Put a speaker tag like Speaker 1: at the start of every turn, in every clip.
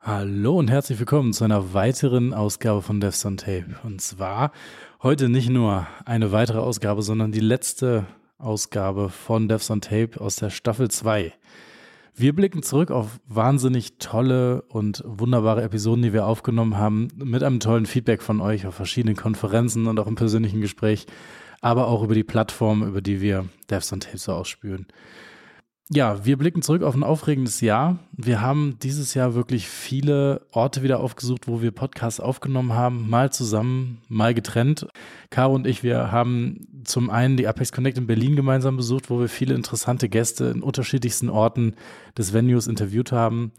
Speaker 1: Hallo und herzlich willkommen zu einer weiteren Ausgabe von Devs on Tape. Und zwar heute nicht nur eine weitere Ausgabe, sondern die letzte Ausgabe von Devs on Tape aus der Staffel 2. Wir blicken zurück auf wahnsinnig tolle und wunderbare Episoden, die wir aufgenommen haben, mit einem tollen Feedback von euch auf verschiedenen Konferenzen und auch im persönlichen Gespräch, aber auch über die Plattform, über die wir Devs on Tape so ausspüren. Ja, wir blicken zurück auf ein aufregendes Jahr. Wir haben dieses Jahr wirklich viele Orte wieder aufgesucht, wo wir Podcasts aufgenommen haben, mal zusammen, mal getrennt. Caro und ich, wir haben zum einen die Apex Connect in Berlin gemeinsam besucht, wo wir viele interessante Gäste in unterschiedlichsten Orten des Venues interviewt haben.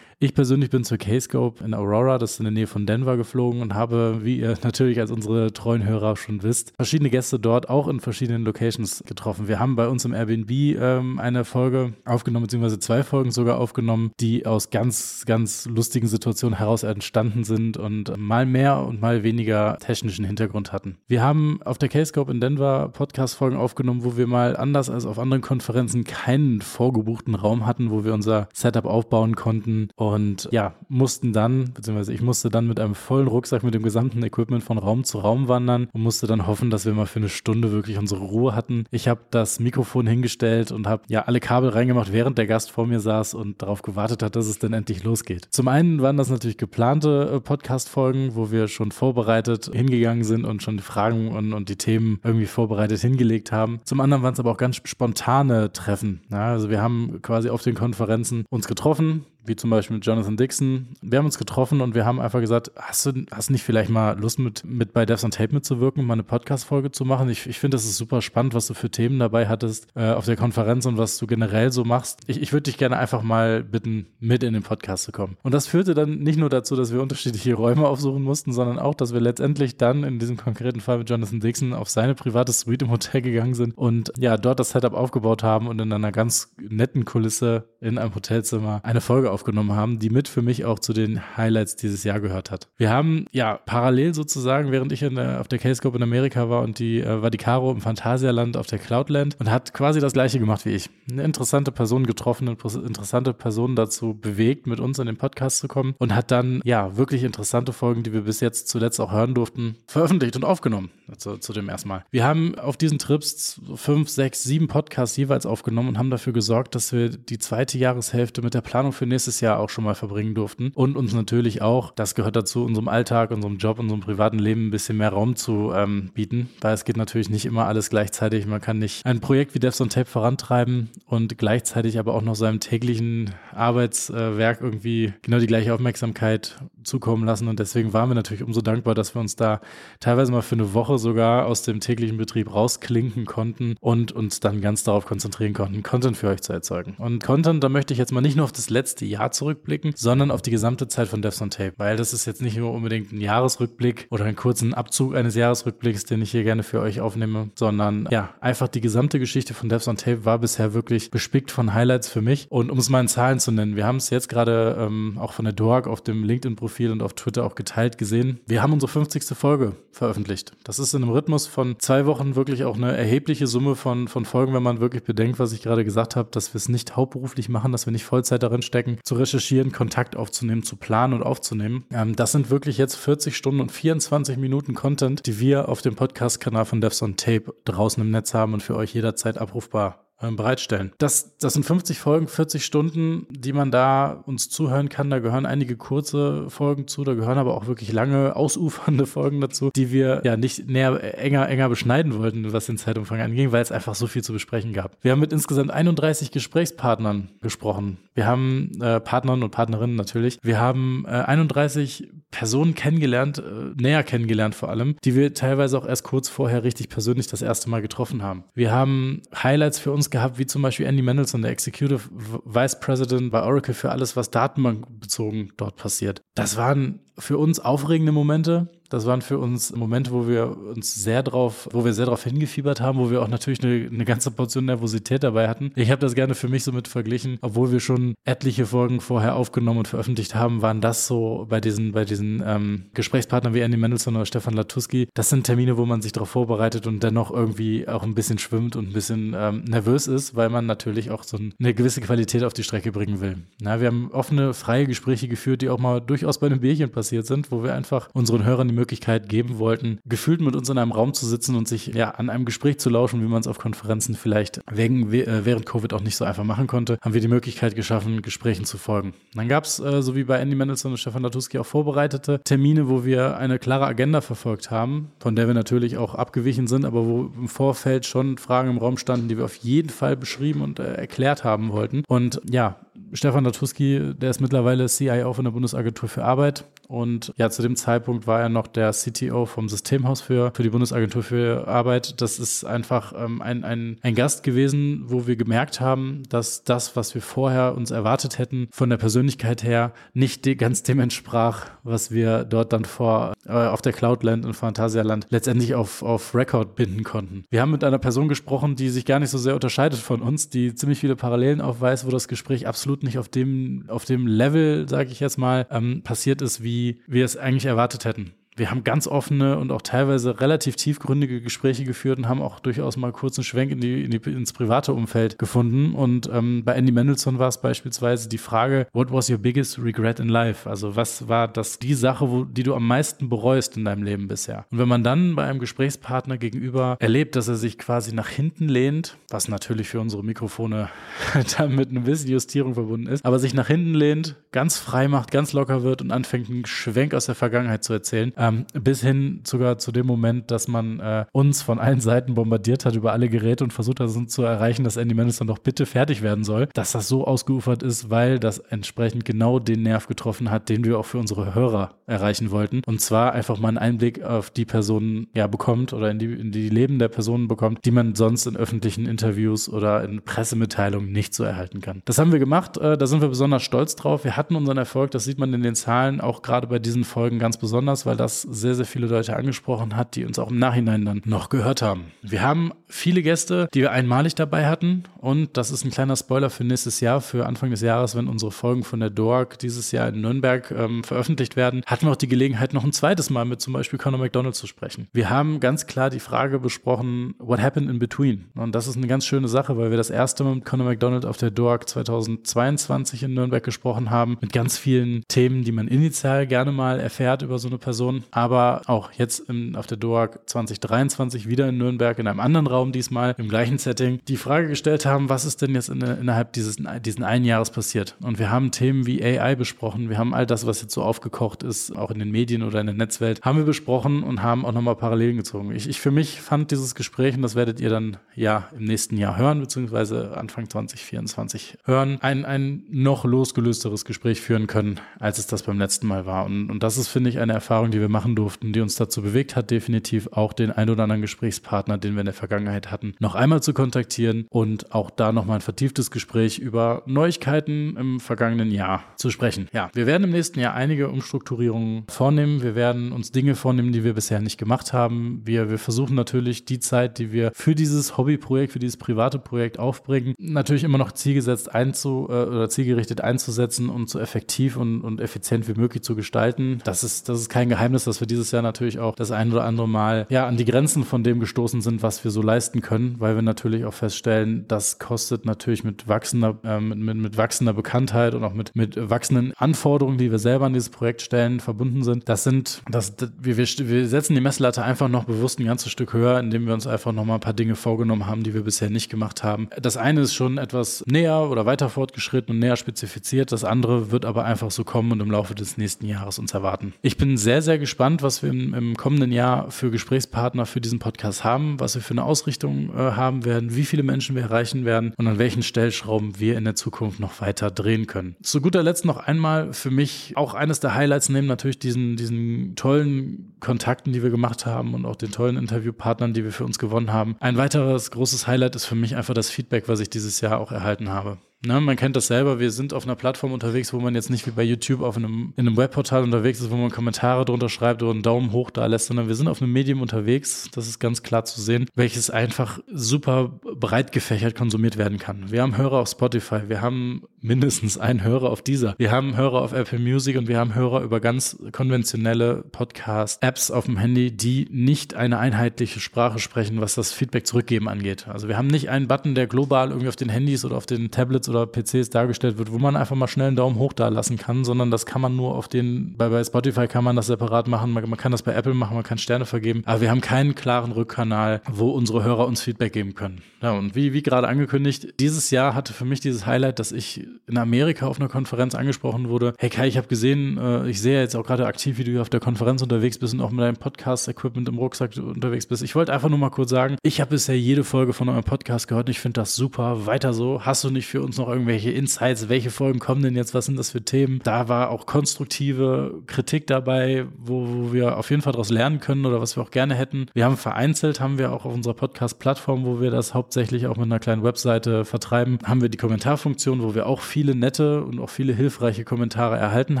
Speaker 1: Ich persönlich bin zur K-Scope in Aurora, das ist in der Nähe von Denver geflogen und habe, wie ihr natürlich als unsere treuen Hörer schon wisst, verschiedene Gäste dort auch in verschiedenen Locations getroffen. Wir haben bei uns im Airbnb ähm, eine Folge aufgenommen, beziehungsweise zwei Folgen sogar aufgenommen, die aus ganz, ganz lustigen Situationen heraus entstanden sind und mal mehr und mal weniger technischen Hintergrund hatten. Wir haben auf der K-Scope in Denver Podcast-Folgen aufgenommen, wo wir mal anders als auf anderen Konferenzen keinen vorgebuchten Raum hatten, wo wir unser Setup aufbauen konnten. Und und ja, mussten dann, beziehungsweise ich musste dann mit einem vollen Rucksack mit dem gesamten Equipment von Raum zu Raum wandern und musste dann hoffen, dass wir mal für eine Stunde wirklich unsere Ruhe hatten. Ich habe das Mikrofon hingestellt und habe ja alle Kabel reingemacht, während der Gast vor mir saß und darauf gewartet hat, dass es dann endlich losgeht. Zum einen waren das natürlich geplante äh, Podcast-Folgen, wo wir schon vorbereitet hingegangen sind und schon die Fragen und, und die Themen irgendwie vorbereitet hingelegt haben. Zum anderen waren es aber auch ganz spontane Treffen. Ja, also wir haben quasi auf den Konferenzen uns getroffen, wie zum Beispiel mit Jonathan Dixon. Wir haben uns getroffen und wir haben einfach gesagt, hast du hast nicht vielleicht mal Lust mit, mit bei Devs on Tape mitzuwirken, mal eine Podcast-Folge zu machen? Ich, ich finde, das ist super spannend, was du für Themen dabei hattest äh, auf der Konferenz und was du generell so machst. Ich, ich würde dich gerne einfach mal bitten, mit in den Podcast zu kommen. Und das führte dann nicht nur dazu, dass wir unterschiedliche Räume aufsuchen mussten, sondern auch, dass wir letztendlich dann in diesem konkreten Fall mit Jonathan Dixon auf seine private Suite im Hotel gegangen sind und ja, dort das Setup aufgebaut haben und in einer ganz netten Kulisse in einem Hotelzimmer eine Folge aufgenommen haben, die mit für mich auch zu den Highlights dieses Jahr gehört hat. Wir haben ja parallel sozusagen, während ich der, auf der K-Scope in Amerika war und die äh, war die Caro im Phantasialand auf der Cloudland und hat quasi das gleiche gemacht wie ich. Eine interessante Person getroffen, eine interessante Person dazu bewegt, mit uns in den Podcast zu kommen und hat dann ja wirklich interessante Folgen, die wir bis jetzt zuletzt auch hören durften, veröffentlicht und aufgenommen. Zu, zu dem erstmal. Wir haben auf diesen Trips fünf, sechs, sieben Podcasts jeweils aufgenommen und haben dafür gesorgt, dass wir die zweite Jahreshälfte mit der Planung für nächstes Jahr auch schon mal verbringen durften und uns natürlich auch, das gehört dazu, unserem Alltag, unserem Job, unserem privaten Leben ein bisschen mehr Raum zu ähm, bieten, weil es geht natürlich nicht immer alles gleichzeitig. Man kann nicht ein Projekt wie Devs on Tape vorantreiben und gleichzeitig aber auch noch seinem täglichen Arbeitswerk irgendwie genau die gleiche Aufmerksamkeit zukommen lassen und deswegen waren wir natürlich umso dankbar, dass wir uns da teilweise mal für eine Woche sogar aus dem täglichen Betrieb rausklinken konnten und uns dann ganz darauf konzentrieren konnten, Content für euch zu erzeugen. Und Content, da möchte ich jetzt mal nicht nur auf das letzte Jahr zurückblicken, sondern auf die gesamte Zeit von Devs on Tape, weil das ist jetzt nicht nur unbedingt ein Jahresrückblick oder einen kurzen Abzug eines Jahresrückblicks, den ich hier gerne für euch aufnehme, sondern ja, einfach die gesamte Geschichte von Devs on Tape war bisher wirklich bespickt von Highlights für mich. Und um es mal in Zahlen zu nennen, wir haben es jetzt gerade ähm, auch von der DOAG auf dem LinkedIn-Profil und auf Twitter auch geteilt gesehen. Wir haben unsere 50. Folge veröffentlicht. Das ist in einem Rhythmus von zwei Wochen wirklich auch eine erhebliche Summe von, von Folgen, wenn man wirklich bedenkt, was ich gerade gesagt habe, dass wir es nicht hauptberuflich machen, dass wir nicht Vollzeit darin stecken, zu recherchieren, Kontakt aufzunehmen, zu planen und aufzunehmen. Ähm, das sind wirklich jetzt 40 Stunden und 24 Minuten Content, die wir auf dem Podcast-Kanal von Devs on Tape draußen im Netz haben und für euch jederzeit abrufbar bereitstellen. Das, das sind 50 Folgen, 40 Stunden, die man da uns zuhören kann. Da gehören einige kurze Folgen zu, da gehören aber auch wirklich lange, ausufernde Folgen dazu, die wir ja nicht näher, enger, enger beschneiden wollten, was den Zeitumfang anging, weil es einfach so viel zu besprechen gab. Wir haben mit insgesamt 31 Gesprächspartnern gesprochen. Wir haben äh, Partnern und Partnerinnen natürlich. Wir haben äh, 31 Personen kennengelernt, äh, näher kennengelernt vor allem, die wir teilweise auch erst kurz vorher richtig persönlich das erste Mal getroffen haben. Wir haben Highlights für uns gehabt, wie zum Beispiel Andy Mendelssohn, der Executive Vice President bei Oracle für alles, was datenbankbezogen dort passiert. Das waren für uns aufregende Momente. Das waren für uns Momente, wo wir uns sehr drauf, wo wir sehr drauf hingefiebert haben, wo wir auch natürlich eine, eine ganze Portion Nervosität dabei hatten. Ich habe das gerne für mich so mit verglichen, obwohl wir schon etliche Folgen vorher aufgenommen und veröffentlicht haben, waren das so bei diesen, bei diesen ähm, Gesprächspartnern wie Andy Mendelssohn oder Stefan Latuski. Das sind Termine, wo man sich darauf vorbereitet und dennoch irgendwie auch ein bisschen schwimmt und ein bisschen ähm, nervös ist, weil man natürlich auch so eine gewisse Qualität auf die Strecke bringen will. Na, wir haben offene, freie Gespräche geführt, die auch mal durchaus bei einem Bierchen passiert sind, wo wir einfach unseren Hörern die Möglichkeit geben wollten, gefühlt mit uns in einem Raum zu sitzen und sich ja an einem Gespräch zu lauschen, wie man es auf Konferenzen vielleicht wegen, äh, während Covid auch nicht so einfach machen konnte, haben wir die Möglichkeit geschaffen, Gesprächen zu folgen. Dann gab es, äh, so wie bei Andy Mendelssohn und Stefan Latuski, auch vorbereitete Termine, wo wir eine klare Agenda verfolgt haben, von der wir natürlich auch abgewichen sind, aber wo im Vorfeld schon Fragen im Raum standen, die wir auf jeden Fall beschrieben und äh, erklärt haben wollten. Und ja, Stefan Latuski, der ist mittlerweile CIO von der Bundesagentur für Arbeit und ja, zu dem Zeitpunkt war er noch der CTO vom Systemhaus für, für die Bundesagentur für Arbeit. Das ist einfach ähm, ein, ein, ein Gast gewesen, wo wir gemerkt haben, dass das, was wir vorher uns erwartet hätten, von der Persönlichkeit her nicht ganz dem entsprach, was wir dort dann vor äh, auf der Cloudland in Phantasialand letztendlich auf, auf Record binden konnten. Wir haben mit einer Person gesprochen, die sich gar nicht so sehr unterscheidet von uns, die ziemlich viele Parallelen aufweist, wo das Gespräch absolut nicht auf dem, auf dem Level, sage ich jetzt mal, ähm, passiert ist, wie wie wir es eigentlich erwartet hätten wir haben ganz offene und auch teilweise relativ tiefgründige Gespräche geführt und haben auch durchaus mal kurz einen Schwenk in die, in die ins private Umfeld gefunden. Und ähm, bei Andy Mendelssohn war es beispielsweise die Frage, what was your biggest regret in life? Also was war das die Sache, wo, die du am meisten bereust in deinem Leben bisher? Und wenn man dann bei einem Gesprächspartner gegenüber erlebt, dass er sich quasi nach hinten lehnt, was natürlich für unsere Mikrofone dann mit einer bisschen Justierung verbunden ist, aber sich nach hinten lehnt, ganz frei macht, ganz locker wird und anfängt, einen Schwenk aus der Vergangenheit zu erzählen, ähm, bis hin sogar zu dem Moment, dass man äh, uns von allen Seiten bombardiert hat über alle Geräte und versucht hat, uns zu erreichen, dass Andy Mendes dann doch bitte fertig werden soll, dass das so ausgeufert ist, weil das entsprechend genau den Nerv getroffen hat, den wir auch für unsere Hörer erreichen wollten. Und zwar einfach mal einen Einblick auf die Person ja bekommt oder in die, in die Leben der Personen bekommt, die man sonst in öffentlichen Interviews oder in Pressemitteilungen nicht so erhalten kann. Das haben wir gemacht, äh, da sind wir besonders stolz drauf. Wir hatten unseren Erfolg, das sieht man in den Zahlen auch gerade bei diesen Folgen ganz besonders, weil das das sehr, sehr viele Leute angesprochen hat, die uns auch im Nachhinein dann noch gehört haben. Wir haben viele Gäste, die wir einmalig dabei hatten und das ist ein kleiner Spoiler für nächstes Jahr, für Anfang des Jahres, wenn unsere Folgen von der DORG dieses Jahr in Nürnberg ähm, veröffentlicht werden, hatten wir auch die Gelegenheit, noch ein zweites Mal mit zum Beispiel Conor McDonald zu sprechen. Wir haben ganz klar die Frage besprochen, what happened in between? Und das ist eine ganz schöne Sache, weil wir das erste Mal mit Conor McDonald auf der DORG 2022 in Nürnberg gesprochen haben, mit ganz vielen Themen, die man initial gerne mal erfährt über so eine Person aber auch jetzt in, auf der DOAG 2023 wieder in Nürnberg in einem anderen Raum diesmal, im gleichen Setting, die Frage gestellt haben, was ist denn jetzt in, innerhalb dieses diesen einen Jahres passiert? Und wir haben Themen wie AI besprochen, wir haben all das, was jetzt so aufgekocht ist, auch in den Medien oder in der Netzwelt, haben wir besprochen und haben auch nochmal Parallelen gezogen. Ich, ich für mich fand dieses Gespräch, und das werdet ihr dann ja im nächsten Jahr hören, beziehungsweise Anfang 2024 hören, ein, ein noch losgelösteres Gespräch führen können, als es das beim letzten Mal war. Und, und das ist, finde ich, eine Erfahrung, die wir machen durften, die uns dazu bewegt hat, definitiv auch den ein oder anderen Gesprächspartner, den wir in der Vergangenheit hatten, noch einmal zu kontaktieren und auch da nochmal ein vertieftes Gespräch über Neuigkeiten im vergangenen Jahr zu sprechen. Ja, wir werden im nächsten Jahr einige Umstrukturierungen vornehmen. Wir werden uns Dinge vornehmen, die wir bisher nicht gemacht haben. Wir, wir versuchen natürlich die Zeit, die wir für dieses Hobbyprojekt, für dieses private Projekt aufbringen, natürlich immer noch zielgesetzt einzu äh, oder zielgerichtet einzusetzen und so effektiv und, und effizient wie möglich zu gestalten. Das ist, das ist kein Geheimnis ist, dass wir dieses Jahr natürlich auch das ein oder andere Mal ja an die Grenzen von dem gestoßen sind, was wir so leisten können, weil wir natürlich auch feststellen, das kostet natürlich mit wachsender, äh, mit, mit, mit wachsender Bekanntheit und auch mit, mit wachsenden Anforderungen, die wir selber an dieses Projekt stellen, verbunden sind. Das sind, das, das wir, wir, wir setzen die Messlatte einfach noch bewusst ein ganzes Stück höher, indem wir uns einfach noch mal ein paar Dinge vorgenommen haben, die wir bisher nicht gemacht haben. Das eine ist schon etwas näher oder weiter fortgeschritten und näher spezifiziert. Das andere wird aber einfach so kommen und im Laufe des nächsten Jahres uns erwarten. Ich bin sehr, sehr gespannt gespannt, was wir im, im, kommenden Jahr für Gesprächspartner für diesen Podcast haben, was wir für eine Ausrichtung äh, haben werden, wie viele Menschen wir erreichen werden und an welchen Stellschrauben wir in der Zukunft noch weiter drehen können. Zu guter Letzt noch einmal für mich auch eines der Highlights neben natürlich diesen, diesen tollen Kontakten, die wir gemacht haben und auch den tollen Interviewpartnern, die wir für uns gewonnen haben. Ein weiteres großes Highlight ist für mich einfach das Feedback, was ich dieses Jahr auch erhalten habe. Ne, man kennt das selber, wir sind auf einer Plattform unterwegs, wo man jetzt nicht wie bei YouTube auf einem, in einem Webportal unterwegs ist, wo man Kommentare drunter schreibt oder einen Daumen hoch da lässt, sondern wir sind auf einem Medium unterwegs, das ist ganz klar zu sehen, welches einfach super breit gefächert konsumiert werden kann. Wir haben Hörer auf Spotify, wir haben mindestens einen Hörer auf dieser, wir haben Hörer auf Apple Music und wir haben Hörer über ganz konventionelle Podcast-Apps auf dem Handy, die nicht eine einheitliche Sprache sprechen, was das Feedback zurückgeben angeht. Also wir haben nicht einen Button, der global irgendwie auf den Handys oder auf den Tablets oder PCs dargestellt wird, wo man einfach mal schnell einen Daumen hoch da lassen kann, sondern das kann man nur auf den, bei, bei Spotify kann man das separat machen, man, man kann das bei Apple machen, man kann Sterne vergeben, aber wir haben keinen klaren Rückkanal, wo unsere Hörer uns Feedback geben können. Ja, und wie, wie gerade angekündigt, dieses Jahr hatte für mich dieses Highlight, dass ich in Amerika auf einer Konferenz angesprochen wurde. Hey Kai, ich habe gesehen, äh, ich sehe jetzt auch gerade aktiv, wie du auf der Konferenz unterwegs bist und auch mit deinem Podcast-Equipment im Rucksack unterwegs bist. Ich wollte einfach nur mal kurz sagen, ich habe bisher jede Folge von eurem Podcast gehört und ich finde das super. Weiter so. Hast du nicht für uns noch irgendwelche Insights? Welche Folgen kommen denn jetzt? Was sind das für Themen? Da war auch konstruktive Kritik dabei, wo, wo wir auf jeden Fall daraus lernen können oder was wir auch gerne hätten. Wir haben vereinzelt, haben wir auch auf unserer Podcast-Plattform, wo wir das hauptsächlich auch mit einer kleinen Webseite vertreiben, haben wir die Kommentarfunktion, wo wir auch viele nette und auch viele hilfreiche Kommentare erhalten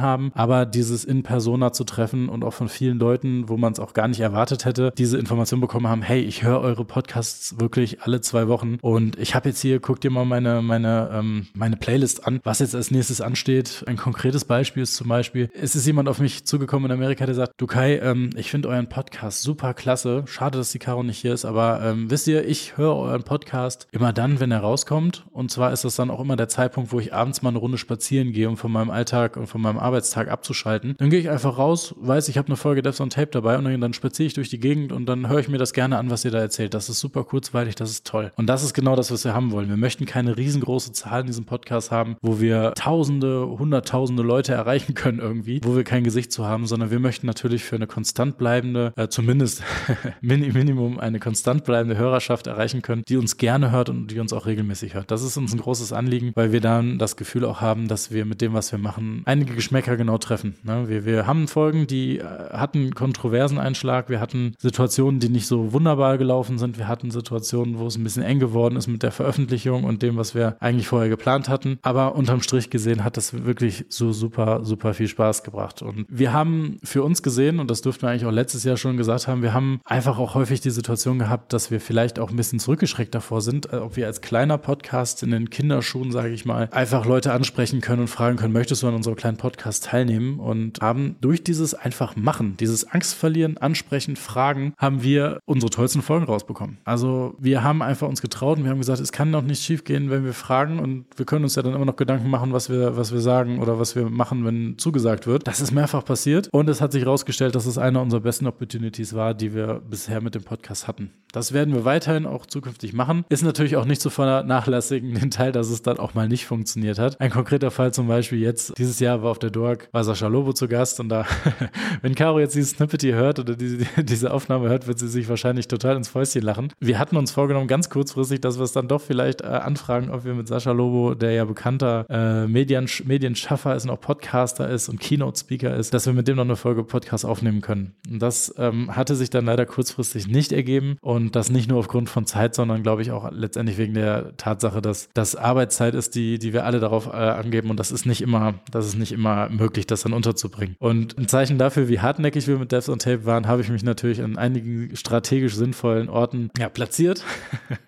Speaker 1: haben. Aber dieses in Persona zu treffen und auch von vielen Leuten, wo man es auch gar nicht erwartet hätte, diese Information bekommen haben, hey, ich höre eure Podcasts wirklich alle zwei Wochen und ich habe jetzt hier, guck dir mal meine, meine, ähm, meine Playlist an, was jetzt als nächstes ansteht. Ein konkretes Beispiel ist zum Beispiel, es ist jemand auf mich zugekommen in Amerika, der sagt, du Kai, ähm, ich finde euren Podcast super klasse. Schade, dass die Caro nicht hier ist, aber ähm, wisst ihr, ich höre euren Podcast immer dann, wenn er rauskommt. Und zwar ist das dann auch immer der Zeitpunkt, wo ich abends mal eine Runde spazieren gehe, um von meinem Alltag und von meinem Arbeitstag abzuschalten. Dann gehe ich einfach raus, weiß, ich habe eine Folge Devs on Tape dabei und dann spaziere ich durch die Gegend und dann höre ich mir das gerne an, was ihr da erzählt. Das ist super kurzweilig, das ist toll. Und das ist genau das, was wir haben wollen. Wir möchten keine riesengroße Zahl in diesem Podcast haben, wo wir tausende, hunderttausende Leute erreichen können irgendwie, wo wir kein Gesicht zu haben, sondern wir möchten natürlich für eine konstant bleibende, äh, zumindest Minimum eine konstant bleibende Hörerschaft erreichen können, die uns gerne hört und die uns auch regelmäßig hört. Das ist uns ein großes Anliegen, weil wir dann das Gefühl auch haben, dass wir mit dem, was wir machen, einige Geschmäcker genau treffen. Ne? Wir, wir haben Folgen, die äh, hatten kontroversen Einschlag, wir hatten Situationen, die nicht so wunderbar gelaufen sind, wir hatten Situationen, wo es ein bisschen eng geworden ist mit der Veröffentlichung und dem, was wir eigentlich vorher geplant hatten. Aber unterm Strich gesehen hat das wirklich so super, super viel Spaß gebracht. Und wir haben für uns gesehen, und das dürften wir eigentlich auch letztes Jahr schon gesagt haben, wir haben einfach auch häufig die Situation gehabt, dass wir vielleicht auch ein bisschen zurückgeschreckt davor sind, äh, ob wir als kleiner Podcast in den Kinderschuhen, sage ich mal, einfach Leute ansprechen können und fragen können, möchtest du an unserem kleinen Podcast teilnehmen? Und haben durch dieses einfach machen, dieses Angst verlieren, ansprechen, fragen, haben wir unsere tollsten Folgen rausbekommen. Also wir haben einfach uns getraut und wir haben gesagt, es kann doch nicht schief gehen, wenn wir fragen und wir können uns ja dann immer noch Gedanken machen, was wir, was wir sagen oder was wir machen, wenn zugesagt wird. Das ist mehrfach passiert und es hat sich herausgestellt, dass es eine unserer besten Opportunities war, die wir bisher mit dem Podcast hatten. Das werden wir weiterhin auch zukünftig machen. Ist natürlich auch nicht zu vernachlässigen, den Teil, dass es dann auch mal nicht funktioniert hat. Ein konkreter Fall zum Beispiel jetzt, dieses Jahr war auf der Dork, war Sascha Lobo zu Gast und da, wenn Caro jetzt dieses Snippet hier hört oder diese, diese Aufnahme hört, wird sie sich wahrscheinlich total ins Fäustchen lachen. Wir hatten uns vorgenommen, ganz kurzfristig, dass wir es dann doch vielleicht äh, anfragen, ob wir mit Sascha Lobo, der ja bekannter äh, Medien, Medienschaffer ist und auch Podcaster ist und Keynote-Speaker ist, dass wir mit dem noch eine Folge Podcast aufnehmen können. Und das ähm, hatte sich dann leider kurzfristig nicht ergeben und das nicht nur aufgrund von Zeit, sondern glaube ich auch letztendlich wegen der Tatsache, dass das Arbeitszeit ist, die, die wir alle darauf äh, angeben und das ist nicht immer, das ist nicht immer möglich, das dann unterzubringen. Und ein Zeichen dafür, wie hartnäckig wir mit Devs on Tape waren, habe ich mich natürlich an einigen strategisch sinnvollen Orten ja, platziert,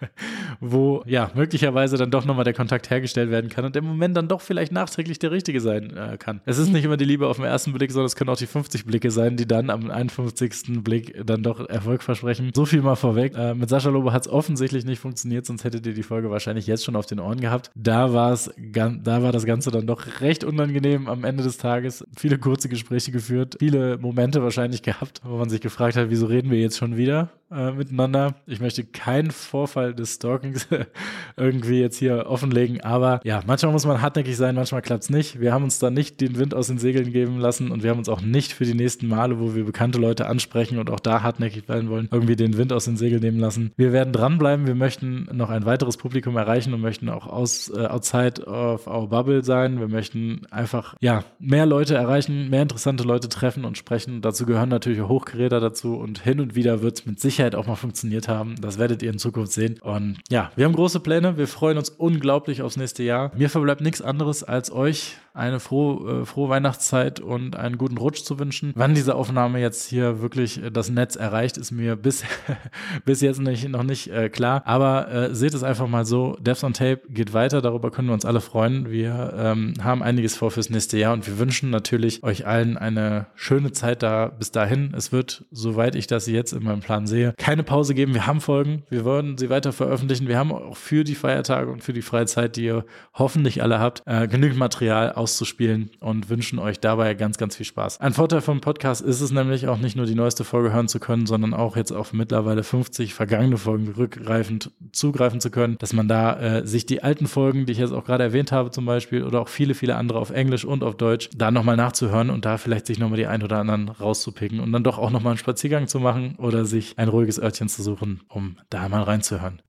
Speaker 1: wo ja möglicherweise dann doch nochmal der Kontakt hergestellt werden kann und im Moment dann doch vielleicht nachträglich der richtige sein äh, kann. Es ist nicht immer die Liebe auf den ersten Blick, sondern es können auch die 50 Blicke sein, die dann am 51. Blick dann doch Erfolg versprechen. So viel mal vorweg. Äh, mit Sascha Lobo hat es offensichtlich nicht funktioniert, sonst hättet ihr die Folge wahrscheinlich jetzt schon auf den Ohren gehabt. Da war es, da war das Ganze dann doch recht unangenehm am Ende des Tages. Viele kurze Gespräche geführt, viele Momente wahrscheinlich gehabt, wo man sich gefragt hat, wieso reden wir jetzt schon wieder äh, miteinander. Ich möchte keinen Vorfall des Stalkings irgendwie jetzt hier offenlegen, aber ja, manchmal muss man hartnäckig sein, manchmal klappt es nicht. Wir haben uns da nicht den Wind aus den Segeln geben lassen und wir haben uns auch nicht für die nächsten Male, wo wir bekannte Leute ansprechen und auch da hartnäckig bleiben wollen, irgendwie den Wind aus den Segeln nehmen lassen. Wir werden dranbleiben, wir möchten noch ein weiteres Publikum erreichen und möchten auch aus, äh, outside of our bubble sein. Wir möchten einfach, ja, mehr Leute erreichen, mehr interessante Leute treffen und sprechen. Dazu gehören natürlich Hochgeräte dazu und hin und wieder wird es mit Sicherheit auch mal funktioniert haben. Das werdet ihr in Zukunft sehen. Und ja, wir haben große Pläne. Wir freuen uns unglaublich aufs nächste Jahr. Mir verbleibt nichts anderes, als euch eine frohe, äh, frohe Weihnachtszeit und einen guten Rutsch zu wünschen. Wann diese Aufnahme jetzt hier wirklich äh, das Netz erreicht, ist mir bis, bis jetzt nicht, noch nicht äh, klar. Aber äh, seht es einfach mal so, Devs on Tape geht weiter, darüber können wir uns alle freuen. Wir ähm, haben einiges vor fürs nächste Jahr und wir wünschen natürlich euch allen eine schöne Zeit da bis dahin. Es wird, soweit ich das jetzt in meinem Plan sehe, keine Pause geben. Wir haben Folgen, wir wollen sie weiter veröffentlichen. Wir haben auch für die Feiertage und für die Freizeit, die ihr hoffentlich alle habt, äh, genügend Material auszuspielen und wünschen euch dabei ganz, ganz viel Spaß. Ein Vorteil vom Podcast ist es nämlich auch nicht nur die neueste Folge hören zu können, sondern auch jetzt auf mittlerweile 50 vergangene Folgen rückgreifend zugreifen zu können, dass man da äh, sich die alten Folgen, die ich jetzt auch gerade erwähnt habe zum Beispiel, oder auch viele, viele andere auf Englisch und auf Deutsch, da nochmal nachzuhören und da vielleicht sich nochmal die ein oder anderen rauszupicken und dann doch auch nochmal einen Spaziergang zu machen oder sich ein ruhiges Örtchen zu suchen, um da mal reinzuhören.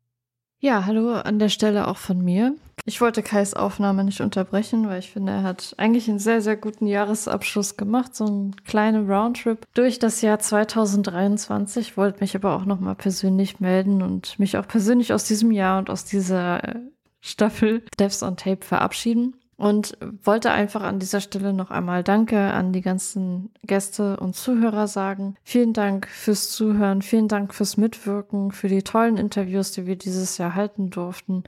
Speaker 2: Ja, hallo an der Stelle auch von mir. Ich wollte Kais Aufnahme nicht unterbrechen, weil ich finde, er hat eigentlich einen sehr, sehr guten Jahresabschluss gemacht, so einen kleinen Roundtrip durch das Jahr 2023. Wollte mich aber auch nochmal persönlich melden und mich auch persönlich aus diesem Jahr und aus dieser äh, Staffel Devs on Tape verabschieden. Und wollte einfach an dieser Stelle noch einmal Danke an die ganzen Gäste und Zuhörer sagen. Vielen Dank fürs Zuhören, vielen Dank fürs Mitwirken, für die tollen Interviews, die wir dieses Jahr halten durften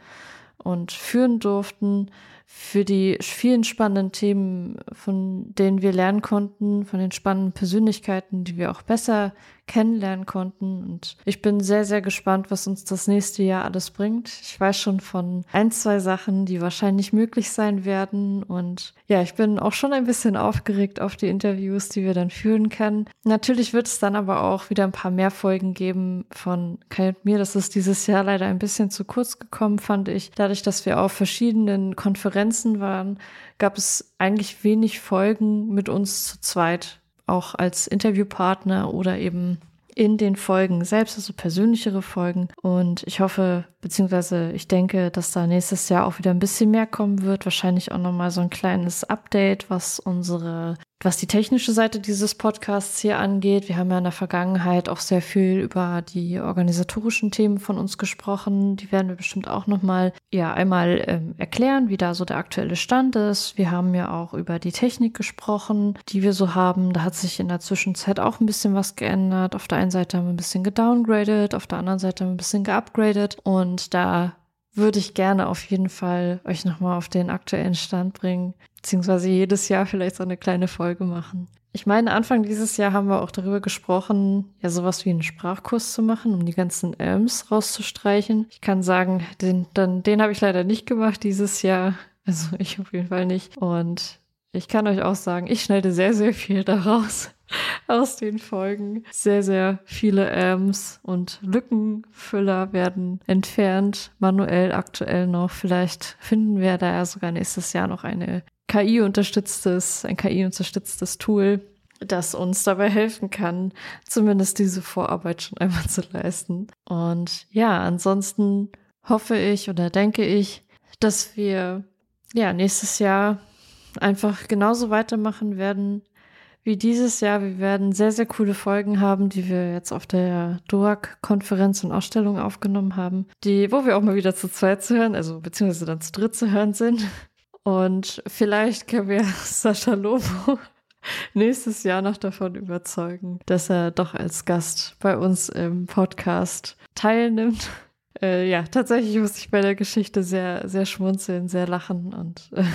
Speaker 2: und führen durften, für die vielen spannenden Themen, von denen wir lernen konnten, von den spannenden Persönlichkeiten, die wir auch besser kennenlernen konnten. Und ich bin sehr, sehr gespannt, was uns das nächste Jahr alles bringt. Ich weiß schon von ein, zwei Sachen, die wahrscheinlich möglich sein werden. Und ja, ich bin auch schon ein bisschen aufgeregt auf die Interviews, die wir dann führen können. Natürlich wird es dann aber auch wieder ein paar mehr Folgen geben von Kai und mir. Das ist dieses Jahr leider ein bisschen zu kurz gekommen, fand ich. Dadurch, dass wir auf verschiedenen Konferenzen waren, gab es eigentlich wenig Folgen mit uns zu zweit auch als Interviewpartner oder eben in den Folgen selbst, also persönlichere Folgen. Und ich hoffe, beziehungsweise ich denke, dass da nächstes Jahr auch wieder ein bisschen mehr kommen wird. Wahrscheinlich auch nochmal so ein kleines Update, was unsere was die technische Seite dieses Podcasts hier angeht, wir haben ja in der Vergangenheit auch sehr viel über die organisatorischen Themen von uns gesprochen. Die werden wir bestimmt auch nochmal ja einmal ähm, erklären, wie da so der aktuelle Stand ist. Wir haben ja auch über die Technik gesprochen, die wir so haben. Da hat sich in der Zwischenzeit auch ein bisschen was geändert. Auf der einen Seite haben wir ein bisschen gedowngradet, auf der anderen Seite haben wir ein bisschen geupgradet und da würde ich gerne auf jeden Fall euch nochmal auf den aktuellen Stand bringen, beziehungsweise jedes Jahr vielleicht so eine kleine Folge machen. Ich meine, Anfang dieses Jahr haben wir auch darüber gesprochen, ja, sowas wie einen Sprachkurs zu machen, um die ganzen Elms rauszustreichen. Ich kann sagen, den, dann, den habe ich leider nicht gemacht dieses Jahr. Also ich auf jeden Fall nicht. Und ich kann euch auch sagen, ich schneide sehr, sehr viel daraus aus den Folgen. Sehr, sehr viele Ams und Lückenfüller werden entfernt, manuell aktuell noch. Vielleicht finden wir da ja sogar nächstes Jahr noch eine KI-unterstütztes, ein KI-unterstütztes Tool, das uns dabei helfen kann, zumindest diese Vorarbeit schon einmal zu leisten. Und ja, ansonsten hoffe ich oder denke ich, dass wir ja nächstes Jahr einfach genauso weitermachen werden wie dieses Jahr. Wir werden sehr, sehr coole Folgen haben, die wir jetzt auf der DOAC-Konferenz und Ausstellung aufgenommen haben, die, wo wir auch mal wieder zu zweit zu hören, also beziehungsweise dann zu dritt zu hören sind. Und vielleicht können wir Sascha Lobo nächstes Jahr noch davon überzeugen, dass er doch als Gast bei uns im Podcast teilnimmt. Äh, ja, tatsächlich muss ich bei der Geschichte sehr, sehr schmunzeln, sehr lachen und äh,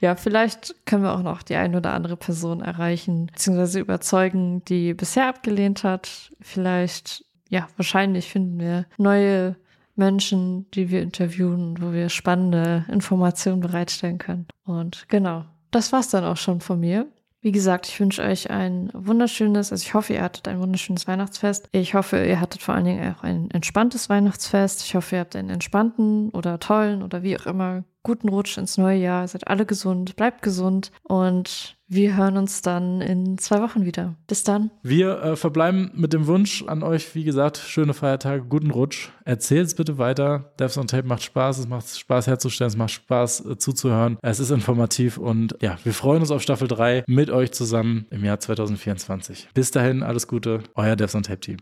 Speaker 2: ja, vielleicht können wir auch noch die eine oder andere Person erreichen, beziehungsweise überzeugen, die bisher abgelehnt hat. Vielleicht, ja, wahrscheinlich finden wir neue Menschen, die wir interviewen, wo wir spannende Informationen bereitstellen können. Und genau, das war's dann auch schon von mir. Wie gesagt, ich wünsche euch ein wunderschönes, also ich hoffe, ihr hattet ein wunderschönes Weihnachtsfest. Ich hoffe, ihr hattet vor allen Dingen auch ein entspanntes Weihnachtsfest. Ich hoffe, ihr habt einen entspannten oder tollen oder wie auch immer guten Rutsch ins neue Jahr. Seid alle gesund, bleibt gesund und wir hören uns dann in zwei Wochen wieder. Bis dann.
Speaker 1: Wir äh, verbleiben mit dem Wunsch an euch, wie gesagt, schöne Feiertage, guten Rutsch. Erzählt es bitte weiter. Devs on Tape macht Spaß, es macht Spaß herzustellen, es macht Spaß äh, zuzuhören. Es ist informativ und ja, wir freuen uns auf Staffel 3 mit euch zusammen im Jahr 2024. Bis dahin, alles Gute, euer Devs on Tape Team.